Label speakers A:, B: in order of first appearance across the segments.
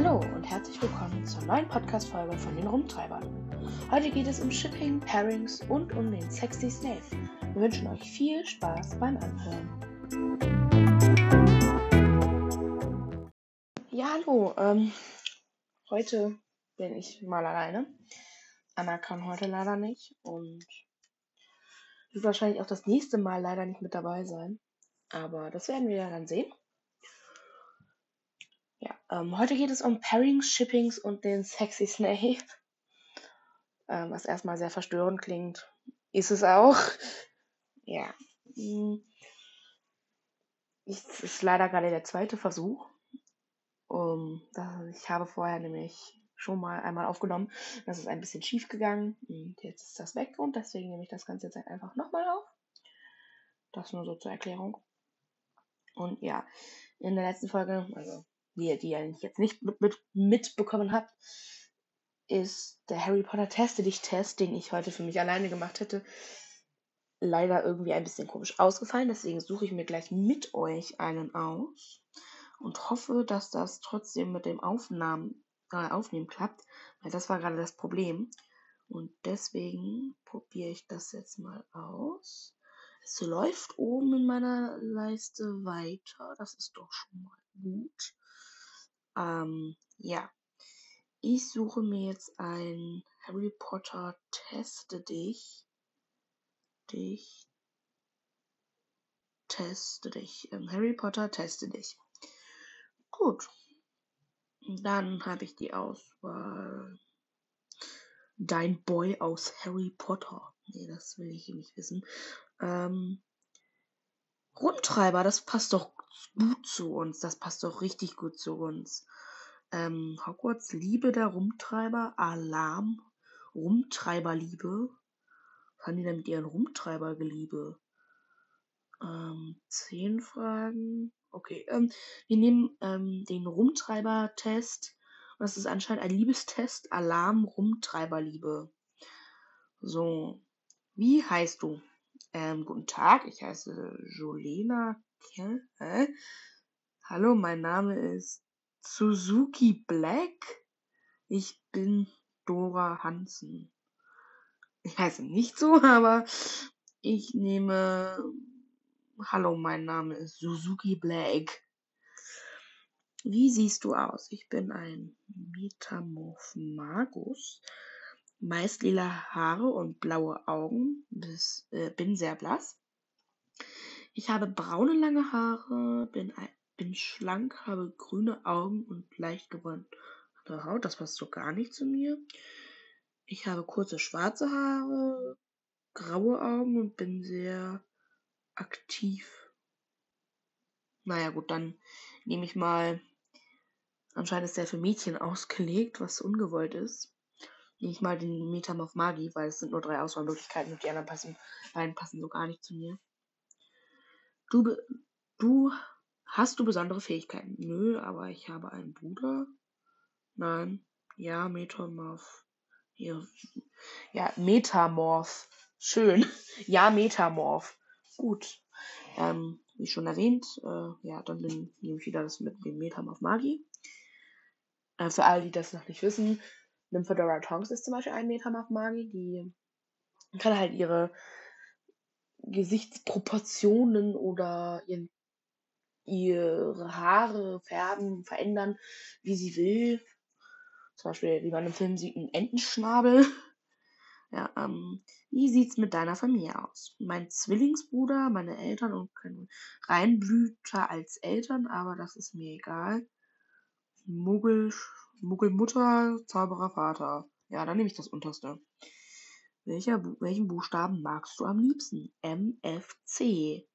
A: Hallo und herzlich willkommen zur neuen Podcast-Folge von den Rumtreibern. Heute geht es um Shipping, Pairings und um den Sexy Snake. Wir wünschen euch viel Spaß beim Anhören. Ja, hallo. Ähm, heute bin ich mal alleine. Anna kann heute leider nicht und wird wahrscheinlich auch das nächste Mal leider nicht mit dabei sein. Aber das werden wir ja dann sehen. Ja, ähm, heute geht es um Pairings, Shippings und den Sexy Snake. Ähm, was erstmal sehr verstörend klingt. Ist es auch. Ja. Hm. Es ist leider gerade der zweite Versuch. Um, ich habe vorher nämlich schon mal einmal aufgenommen. Das ist ein bisschen schief gegangen. Und jetzt ist das weg und deswegen nehme ich das Ganze jetzt einfach nochmal auf. Das nur so zur Erklärung. Und ja, in der letzten Folge, also die, die ihr jetzt nicht mit, mit, mitbekommen habt, ist der Harry Potter Teste dich Test, den ich heute für mich alleine gemacht hätte, leider irgendwie ein bisschen komisch ausgefallen. Deswegen suche ich mir gleich mit euch einen aus und hoffe, dass das trotzdem mit dem Aufnahmen, äh, Aufnehmen klappt, weil das war gerade das Problem. Und deswegen probiere ich das jetzt mal aus. Es läuft oben in meiner Leiste weiter. Das ist doch schon mal gut. Ähm, ja. Ich suche mir jetzt ein Harry Potter Teste dich. Dich. Teste dich. Ähm, Harry Potter Teste dich. Gut. Dann habe ich die Auswahl. Dein Boy aus Harry Potter. Nee, das will ich nicht wissen. Ähm, Rumtreiber, das passt doch gut zu uns. Das passt doch richtig gut zu uns. Ähm, Hogwarts Liebe der Rumtreiber, Alarm, Rumtreiberliebe. Was haben die denn mit ihren Rumtreibergeliebe? Ähm, zehn Fragen. Okay, ähm, wir nehmen ähm, den Rumtreiber-Test. Das ist anscheinend ein Liebestest. Alarm, Rumtreiberliebe. So. Wie heißt du? Ähm, guten Tag, ich heiße Jolena Kell. Hä? Hallo, mein Name ist Suzuki Black. Ich bin Dora Hansen. Ich heiße nicht so, aber ich nehme. Hallo, mein Name ist Suzuki Black. Wie siehst du aus? Ich bin ein Metamorph Magus meist lila Haare und blaue Augen. Bis, äh, bin sehr blass. Ich habe braune lange Haare, bin, bin schlank, habe grüne Augen und leicht gewordene Haut. Das passt so gar nicht zu mir. Ich habe kurze schwarze Haare, graue Augen und bin sehr aktiv. Naja, gut, dann nehme ich mal. Anscheinend ist der für Mädchen ausgelegt, was ungewollt ist nehme ich mal den Metamorph Magi, weil es sind nur drei Auswahlmöglichkeiten und die anderen passen, beiden passen so gar nicht zu mir. Du, du, hast du besondere Fähigkeiten? Nö, aber ich habe einen Bruder. Nein. Ja, Metamorph. Ja, ja Metamorph. Schön. Ja, Metamorph. Gut. Ähm, wie schon erwähnt, äh, ja, dann nehme ich wieder das mit dem Metamorph Magi. Äh, für alle, die das noch nicht wissen, Nymphadora Tonks ist zum Beispiel ein Metamorph Magi, die kann halt ihre Gesichtsproportionen oder ihren, ihre Haare färben, verändern, wie sie will. Zum Beispiel, wie man im Film sieht, einen Entenschnabel. Ja, ähm, wie sieht's mit deiner Familie aus? Mein Zwillingsbruder, meine Eltern und kein Reinblüter als Eltern, aber das ist mir egal. Muggel, Muggelmutter, Zauberervater. Ja, dann nehme ich das unterste. Welcher, welchen Buchstaben magst du am liebsten? M, F, C.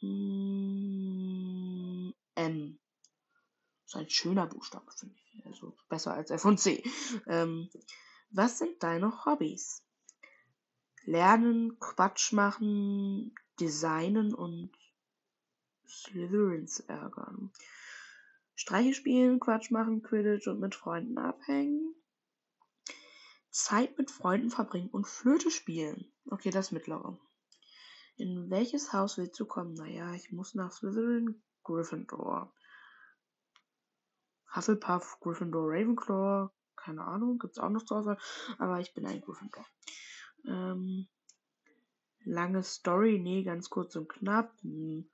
A: Hm, M. ist ein schöner Buchstabe, finde ich. Also besser als F und C. Ähm, was sind deine Hobbys? Lernen, Quatsch machen, designen und Slytherins ärgern. Streiche spielen, Quatsch machen, Quidditch und mit Freunden abhängen. Zeit mit Freunden verbringen und Flöte spielen. Okay, das mittlere. In welches Haus willst du kommen? Naja, ich muss nach Slytherin, Gryffindor. Hufflepuff, Gryffindor, Ravenclaw, keine Ahnung, gibt's auch noch zur Auswahl, aber ich bin ein Gryffindor. Ähm, lange Story, nee, ganz kurz und knapp. Hm.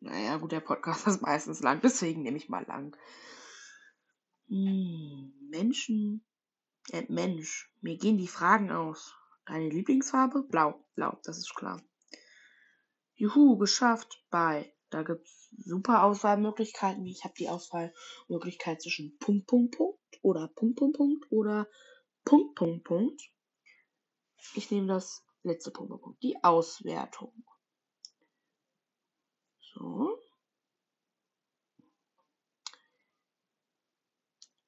A: Naja, gut, der Podcast ist meistens lang, deswegen nehme ich mal lang. Hm, Menschen, äh, Mensch, mir gehen die Fragen aus. Deine Lieblingsfarbe? Blau, blau, das ist klar. Juhu, geschafft, bei. Da gibt's super Auswahlmöglichkeiten. Ich habe die Auswahlmöglichkeit zwischen Punkt, Punkt, Punkt oder Punkt, Punkt, Punkt oder Punkt, Punkt, Punkt. Ich nehme das letzte Punkt, Punkt, Punkt. Die Auswertung. So.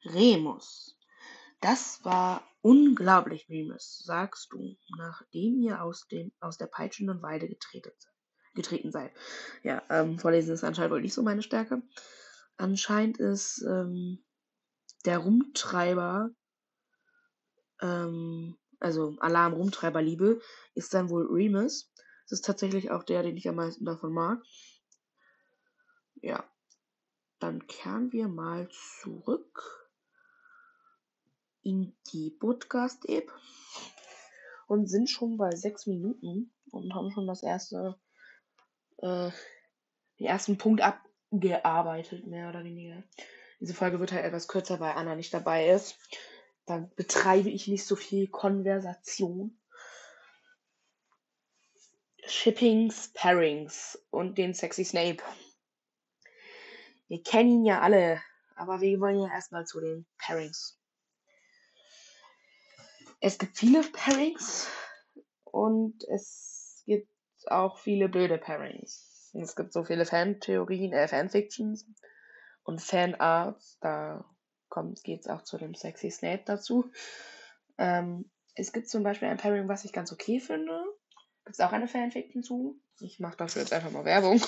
A: Remus. Das war unglaublich, Remus, sagst du, nachdem ihr aus, dem, aus der peitschenden Weide getreten, getreten seid. Ja, ähm, Vorlesen ist anscheinend wohl nicht so meine Stärke. Anscheinend ist ähm, der Rumtreiber, ähm, also Alarm Rumtreiberliebe, ist dann wohl Remus. Das ist tatsächlich auch der, den ich am meisten davon mag. Ja, dann kehren wir mal zurück in die Podcast-App und sind schon bei sechs Minuten und haben schon das erste, äh, den ersten Punkt abgearbeitet, mehr oder weniger. Diese Folge wird halt etwas kürzer, weil Anna nicht dabei ist. Dann betreibe ich nicht so viel Konversation. Shippings, Pairings und den Sexy Snape. Wir kennen ihn ja alle, aber wir wollen ja erstmal zu den Pairings. Es gibt viele Pairings und es gibt auch viele blöde Pairings. Es gibt so viele Fantheorien, äh, Fanfictions und Fanarts. Da geht es auch zu dem Sexy Snape dazu. Ähm, es gibt zum Beispiel ein Pairing, was ich ganz okay finde. Gibt es auch eine Fanfiction zu. Ich mache dafür jetzt einfach mal Werbung.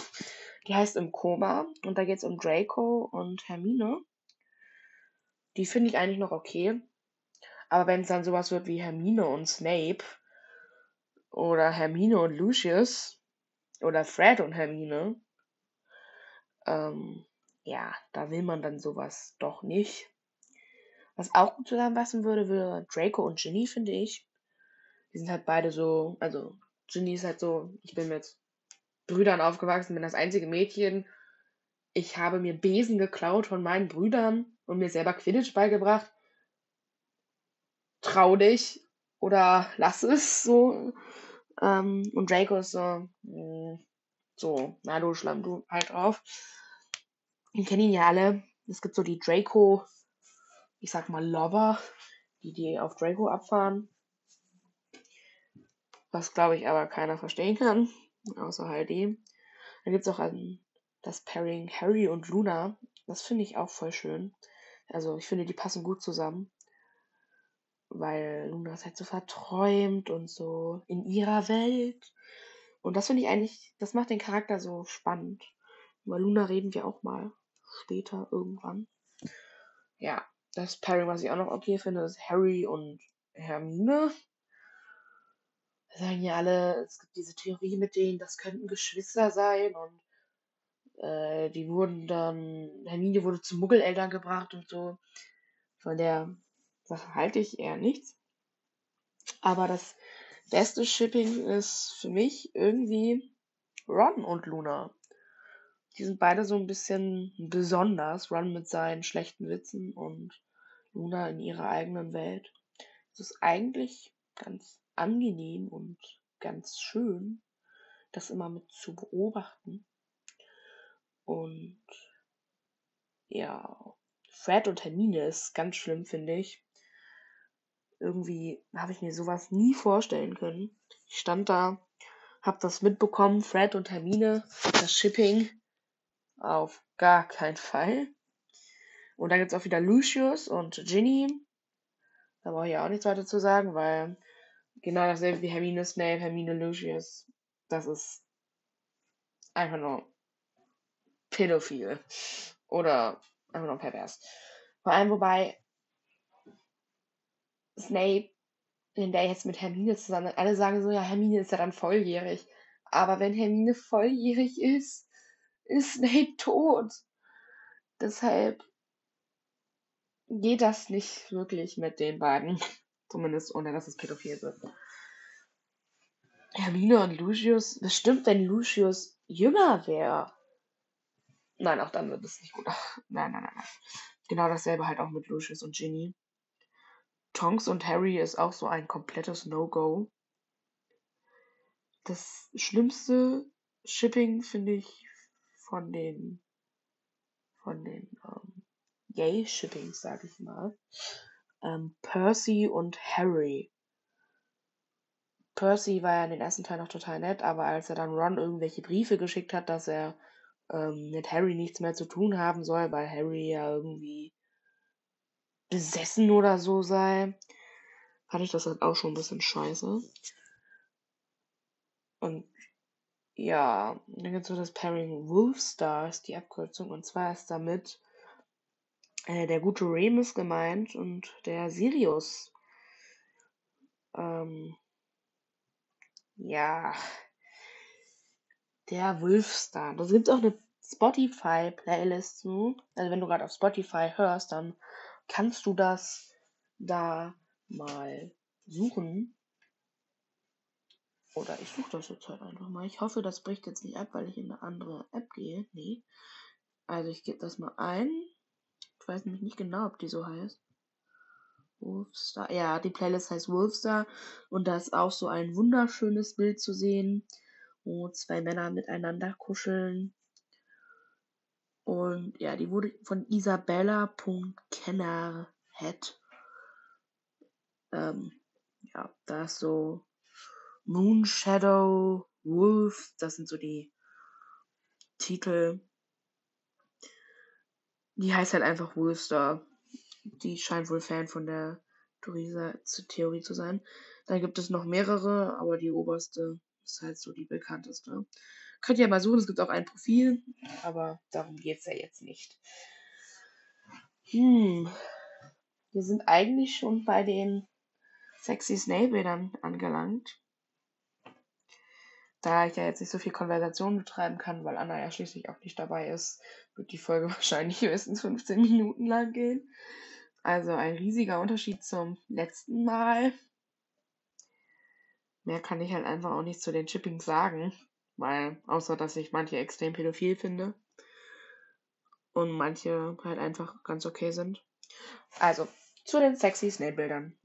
A: Die heißt Im Koma und da geht es um Draco und Hermine. Die finde ich eigentlich noch okay. Aber wenn es dann sowas wird wie Hermine und Snape oder Hermine und Lucius oder Fred und Hermine, ähm, ja, da will man dann sowas doch nicht. Was auch gut zusammenpassen würde, wäre Draco und Ginny, finde ich. Die sind halt beide so, also Ginny ist halt so, ich bin mit Brüdern aufgewachsen, bin das einzige Mädchen. Ich habe mir Besen geklaut von meinen Brüdern und mir selber Quidditch beigebracht. Trau dich oder lass es so. Ähm, und Draco ist so, mh, hm, so, na du Schlamm, du halt drauf. Wir kennen ihn ja alle. Es gibt so die Draco, ich sag mal Lover, die die auf Draco abfahren. Was glaube ich aber keiner verstehen kann außer HD. Dann gibt es auch ein, das Pairing Harry und Luna. Das finde ich auch voll schön. Also ich finde, die passen gut zusammen. Weil Luna ist halt so verträumt und so in ihrer Welt. Und das finde ich eigentlich, das macht den Charakter so spannend. Über Luna reden wir auch mal später irgendwann. Ja, das Pairing, was ich auch noch okay finde, ist Harry und Hermine sagen ja alle, es gibt diese Theorie mit denen, das könnten Geschwister sein und äh, die wurden dann, Hermine wurde zu Muggeleltern gebracht und so. Von der Sache halte ich eher nichts. Aber das beste Shipping ist für mich irgendwie Ron und Luna. Die sind beide so ein bisschen besonders. Ron mit seinen schlechten Witzen und Luna in ihrer eigenen Welt. Es ist eigentlich ganz angenehm und ganz schön, das immer mit zu beobachten. Und ja, Fred und Hermine ist ganz schlimm, finde ich. Irgendwie habe ich mir sowas nie vorstellen können. Ich stand da, habe das mitbekommen, Fred und Hermine, das Shipping. Auf gar keinen Fall. Und dann gibt es auch wieder Lucius und Ginny. Da brauche ich ja auch nichts weiter zu sagen, weil Genau dasselbe wie Hermine Snape, Hermine Lucius. Das ist einfach nur pädophil. Oder einfach nur pervers. Vor allem, wobei Snape, wenn der jetzt mit Hermine zusammen alle sagen so, ja, Hermine ist ja dann volljährig. Aber wenn Hermine volljährig ist, ist Snape tot. Deshalb geht das nicht wirklich mit den beiden. Zumindest ohne dass es pädophil wird. Hermine und Lucius, bestimmt, wenn Lucius jünger wäre. Nein, auch dann wird es nicht gut. Nein, nein, nein, nein. Genau dasselbe halt auch mit Lucius und Ginny. Tonks und Harry ist auch so ein komplettes No-Go. Das schlimmste Shipping finde ich von den von den ähm, Yay-Shippings, sag ich mal. Ähm, Percy und Harry. Percy war ja in den ersten Teil noch total nett, aber als er dann Ron irgendwelche Briefe geschickt hat, dass er ähm, mit Harry nichts mehr zu tun haben soll, weil Harry ja irgendwie besessen oder so sei, fand ich das halt auch schon ein bisschen scheiße. Und ja, dann gibt es so das Pairing Wolfstar, ist die Abkürzung, und zwar ist damit äh, der gute Remus gemeint und der Sirius. Ähm, ja, der Wolfstar. Da gibt auch eine Spotify-Playlist zu. Also wenn du gerade auf Spotify hörst, dann kannst du das da mal suchen. Oder ich suche das jetzt halt einfach mal. Ich hoffe, das bricht jetzt nicht ab, weil ich in eine andere App gehe. Nee. Also ich gebe das mal ein. Ich weiß nämlich nicht genau, ob die so heißt. Wolfstar. Ja, die Playlist heißt Wolfstar. Und da ist auch so ein wunderschönes Bild zu sehen, wo zwei Männer miteinander kuscheln. Und ja, die wurde von Isabella.kennerhead. Ähm, ja, da ist so Moonshadow, Wolf, das sind so die Titel. Die heißt halt einfach Wolfstar die scheint wohl Fan von der Theresa-Theorie zu sein. Dann gibt es noch mehrere, aber die oberste ist halt so die bekannteste. Könnt ihr mal suchen, es gibt auch ein Profil, aber darum geht es ja jetzt nicht. Hm. Wir sind eigentlich schon bei den sexy Snail-Bildern angelangt. Da ich ja jetzt nicht so viel Konversation betreiben kann, weil Anna ja schließlich auch nicht dabei ist, wird die Folge wahrscheinlich höchstens 15 Minuten lang gehen. Also ein riesiger Unterschied zum letzten Mal. Mehr kann ich halt einfach auch nicht zu den Chippings sagen, weil außer dass ich manche extrem pädophil finde und manche halt einfach ganz okay sind. Also zu den sexy Snail-Bildern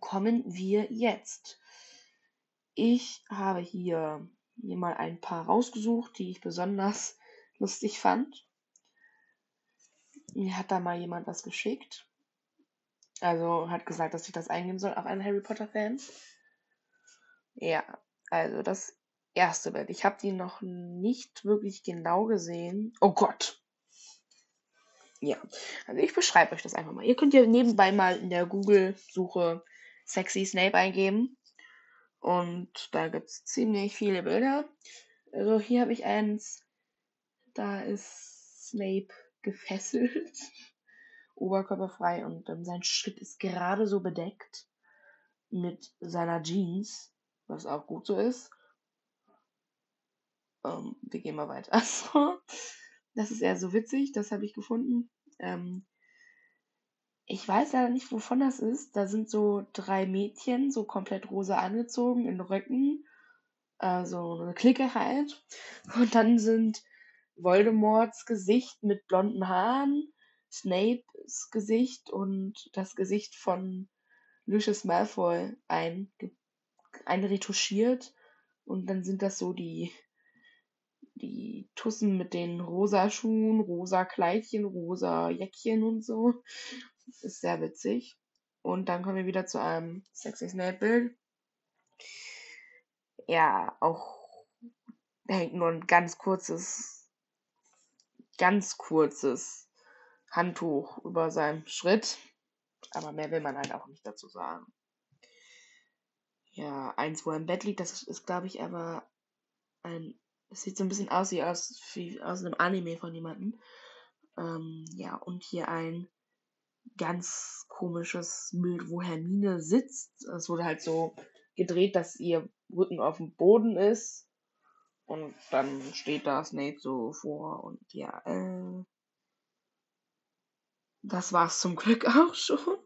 A: kommen wir jetzt. Ich habe hier mir mal ein paar rausgesucht, die ich besonders lustig fand. Mir hat da mal jemand was geschickt. Also hat gesagt, dass ich das eingeben soll, auch ein Harry Potter-Fan. Ja, also das erste Bild. Ich habe die noch nicht wirklich genau gesehen. Oh Gott. Ja, also ich beschreibe euch das einfach mal. Ihr könnt ja nebenbei mal in der Google-Suche Sexy Snape eingeben. Und da gibt es ziemlich viele Bilder. Also hier habe ich eins. Da ist Snape gefesselt, oberkörperfrei und ähm, sein Schritt ist gerade so bedeckt mit seiner Jeans, was auch gut so ist. Ähm, wir gehen mal weiter. Also, das ist eher so witzig, das habe ich gefunden. Ähm, ich weiß leider nicht, wovon das ist. Da sind so drei Mädchen, so komplett rosa angezogen, in Röcken. Also eine Clique halt. Und dann sind Voldemorts Gesicht mit blonden Haaren, Snapes Gesicht und das Gesicht von Lucius Malfoy ein, einretuschiert. Und dann sind das so die, die Tussen mit den rosa Schuhen, rosa Kleidchen, rosa Jäckchen und so. Ist sehr witzig. Und dann kommen wir wieder zu einem sexy Snape-Bild. Ja, auch hängt nur ein ganz kurzes ganz kurzes Handtuch über seinem Schritt. Aber mehr will man halt auch nicht dazu sagen. Ja, eins, wo er im Bett liegt, das ist, glaube ich, aber ein. Das sieht so ein bisschen aus wie aus, wie aus einem Anime von jemandem. Ähm, ja, und hier ein ganz komisches Bild, wo Hermine sitzt. Es wurde halt so gedreht, dass ihr Rücken auf dem Boden ist und dann steht da Snape so vor und ja, äh, das war's zum Glück auch schon.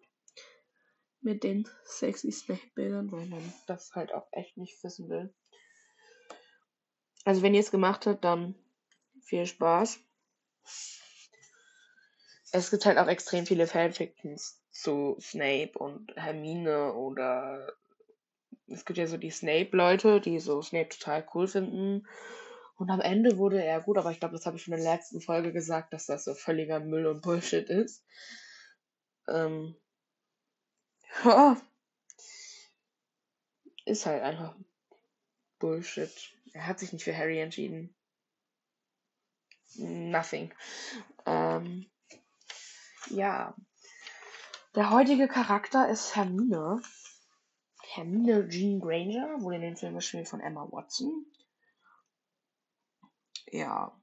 A: Mit den sexy Snape-Bildern, weil man das halt auch echt nicht wissen will. Also wenn ihr es gemacht habt, dann viel Spaß. Es gibt halt auch extrem viele Fanfictions zu Snape und Hermine oder es gibt ja so die Snape-Leute, die so Snape total cool finden. Und am Ende wurde er gut, aber ich glaube, das habe ich schon in der letzten Folge gesagt, dass das so völliger Müll und Bullshit ist. Ähm, ja. Ist halt einfach Bullshit. Er hat sich nicht für Harry entschieden. Nothing. Ähm, ja. Der heutige Charakter ist Hermine. Hermine Jean Granger wurde in den Film gespielt von Emma Watson. Ja.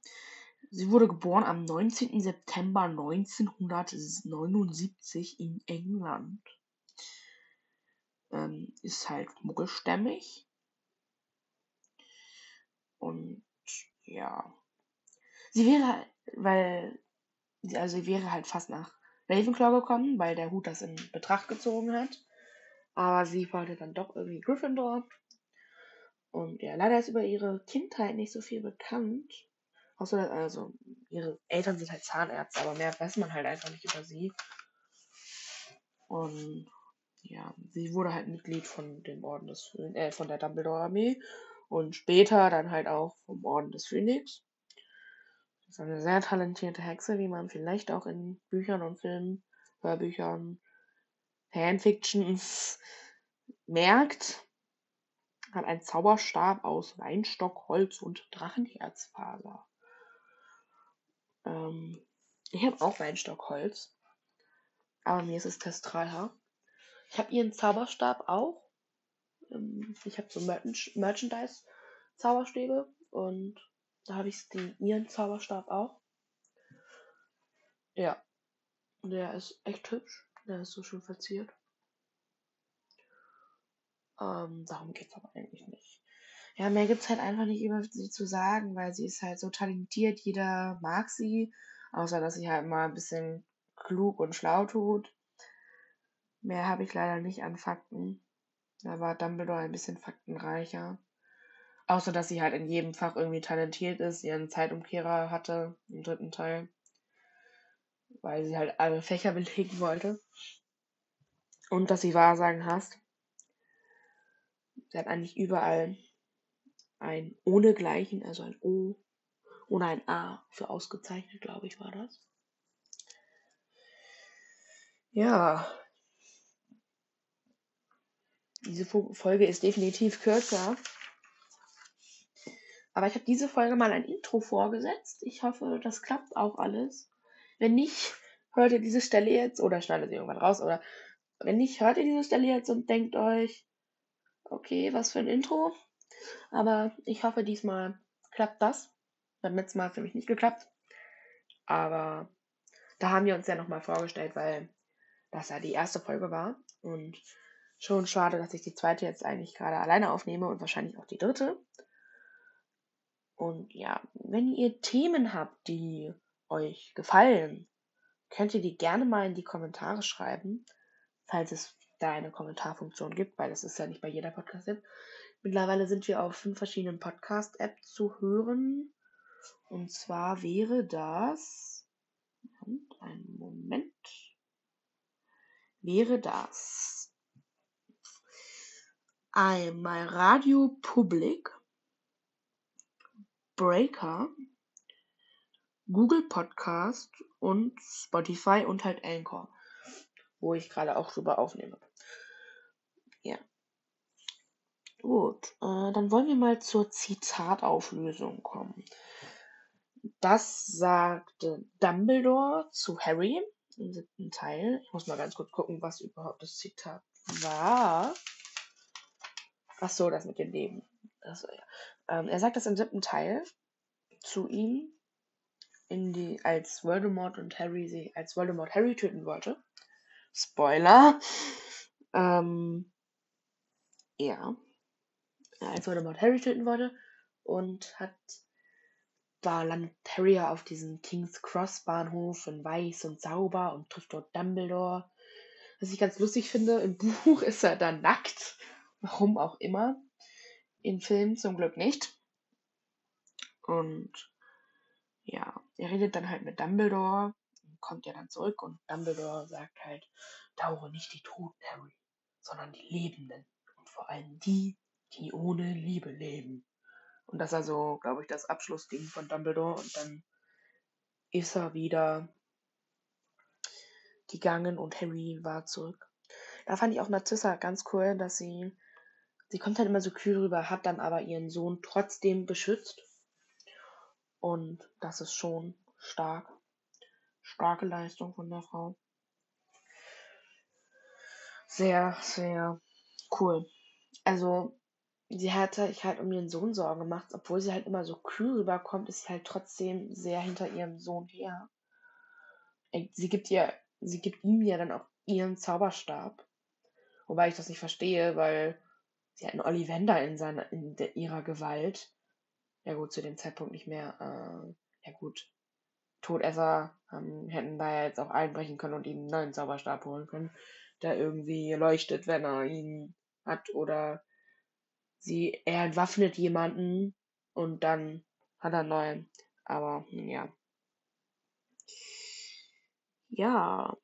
A: Sie wurde geboren am 19. September 1979 in England. Ähm, ist halt muggelstämmig. Und ja. Sie wäre, weil, also sie wäre halt fast nach Ravenclaw gekommen, weil der Hut das in Betracht gezogen hat. Aber sie wollte dann doch irgendwie Gryffindor. Und ja, leider ist über ihre Kindheit nicht so viel bekannt. Außer, also, ihre Eltern sind halt Zahnärzte, aber mehr weiß man halt einfach nicht über sie. Und ja, sie wurde halt Mitglied von dem Orden des äh, von der Dumbledore Armee und später dann halt auch vom Orden des Phönix. Das ist eine sehr talentierte Hexe, wie man vielleicht auch in Büchern und Filmen, Hörbüchern, Fanfictions merkt. Hat einen Zauberstab aus Weinstock, Holz und Drachenherzfaser. Ähm, ich habe auch Weinstockholz. Aber mir ist es Testralhaar. Ich habe ihren Zauberstab auch. Ähm, ich habe so Merch Merchandise-Zauberstäbe und da habe ich den ihren Zauberstab auch. Ja. Der ist echt hübsch. Der ist so schön verziert. Ähm, darum es aber eigentlich nicht. Ja, mehr gibt es halt einfach nicht über sie zu sagen, weil sie ist halt so talentiert. Jeder mag sie. Außer, dass sie halt mal ein bisschen klug und schlau tut. Mehr habe ich leider nicht an Fakten. Da war Dumbledore ein bisschen faktenreicher. Außer, dass sie halt in jedem Fach irgendwie talentiert ist, ihren Zeitumkehrer hatte im dritten Teil. Weil sie halt alle Fächer belegen wollte. Und dass sie Wahrsagen hasst. Sie hat eigentlich überall ein ohnegleichen, also ein O oder ein A für ausgezeichnet, glaube ich, war das. Ja, diese Folge ist definitiv kürzer. Aber ich habe diese Folge mal ein Intro vorgesetzt. Ich hoffe, das klappt auch alles. Wenn nicht, hört ihr diese Stelle jetzt oder schneidet ihr irgendwann raus. Oder wenn nicht, hört ihr diese Stelle jetzt und denkt euch, okay, was für ein Intro. Aber ich hoffe, diesmal klappt das. Beim letzten Mal hat es nämlich nicht geklappt. Aber da haben wir uns ja nochmal vorgestellt, weil das ja die erste Folge war. Und Schon schade, dass ich die zweite jetzt eigentlich gerade alleine aufnehme und wahrscheinlich auch die dritte. Und ja, wenn ihr Themen habt, die euch gefallen, könnt ihr die gerne mal in die Kommentare schreiben, falls es da eine Kommentarfunktion gibt, weil das ist ja nicht bei jeder Podcast-App. Mittlerweile sind wir auf fünf verschiedenen Podcast-Apps zu hören. Und zwar wäre das. Einen Moment. Wäre das einmal Radio Public, Breaker, Google Podcast und Spotify und halt Anchor, wo ich gerade auch drüber aufnehme. Ja. Gut, äh, dann wollen wir mal zur Zitatauflösung kommen. Das sagte Dumbledore zu Harry im siebten Teil. Ich muss mal ganz kurz gucken, was überhaupt das Zitat war. Ach so, das mit dem Leben. Das, ja. ähm, er sagt das im siebten Teil zu ihm, in die, als Voldemort und Harry sie, als Voldemort Harry töten wollte. Spoiler. Ähm, ja. Als Voldemort Harry töten wollte und hat da landet Harry auf diesem King's Cross Bahnhof in weiß und sauber und trifft dort Dumbledore. Was ich ganz lustig finde, im Buch ist er da nackt. Warum auch immer. Im Film zum Glück nicht. Und ja, er redet dann halt mit Dumbledore, kommt ja dann zurück und Dumbledore sagt halt, dauere nicht die Toten, Harry, sondern die Lebenden. Und vor allem die, die ohne Liebe leben. Und das ist also, glaube ich, das Abschlussding von Dumbledore. Und dann ist er wieder gegangen und Harry war zurück. Da fand ich auch Narzissa ganz cool, dass sie, sie kommt halt immer so kühl rüber, hat dann aber ihren Sohn trotzdem beschützt. Und das ist schon stark. Starke Leistung von der Frau. Sehr, sehr cool. Also, sie hatte ich halt um ihren Sohn Sorgen gemacht, obwohl sie halt immer so kühl rüberkommt, ist sie halt trotzdem sehr hinter ihrem Sohn her. Sie gibt ihr, sie gibt ihm ja dann auch ihren Zauberstab. Wobei ich das nicht verstehe, weil sie hat einen Ollivander in seiner, in der, ihrer Gewalt. Ja gut, zu dem Zeitpunkt nicht mehr. Äh, ja gut. Todesser ähm, hätten da jetzt auch einbrechen können und ihm einen neuen Zauberstab holen können, der irgendwie leuchtet, wenn er ihn hat oder sie, er entwaffnet jemanden und dann hat er einen neuen. Aber ja. Ja.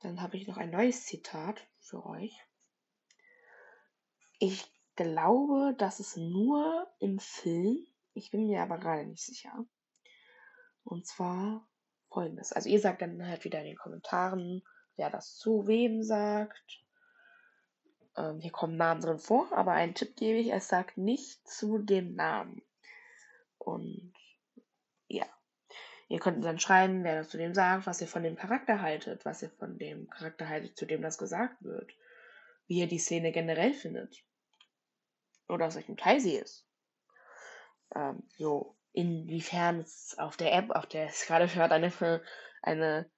A: Dann habe ich noch ein neues Zitat für euch. Ich glaube, das ist nur im Film. Ich bin mir aber gerade nicht sicher. Und zwar folgendes. Also ihr sagt dann halt wieder in den Kommentaren, wer das zu wem sagt. Ähm, hier kommen Namen drin vor, aber einen Tipp gebe ich, es sagt nicht zu dem Namen. Und ja. Ihr könnt dann schreiben, wer das zu dem sagt, was ihr von dem Charakter haltet, was ihr von dem Charakter haltet, zu dem das gesagt wird. Wie ihr die Szene generell findet. Oder aus welchem Teil sie ist. Ähm, so, inwiefern es auf der App, auf der es gerade hört, eine, eine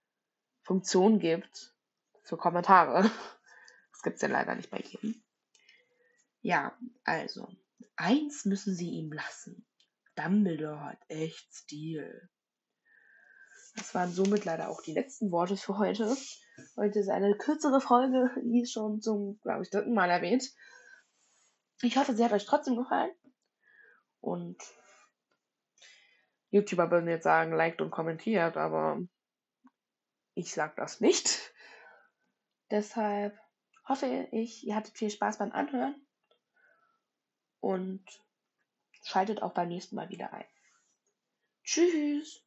A: Funktion gibt für Kommentare. Das gibt es ja leider nicht bei jedem. Ja, also, eins müssen sie ihm lassen. Dumbledore hat echt Stil. Das waren somit leider auch die letzten Worte für heute. Heute ist eine kürzere Folge, wie schon zum, glaube ich, dritten Mal erwähnt. Ich hoffe, sie hat euch trotzdem gefallen. Und YouTuber würden jetzt sagen, liked und kommentiert, aber ich sag das nicht. Deshalb hoffe ich, ihr hattet viel Spaß beim Anhören und schaltet auch beim nächsten Mal wieder ein. Tschüss!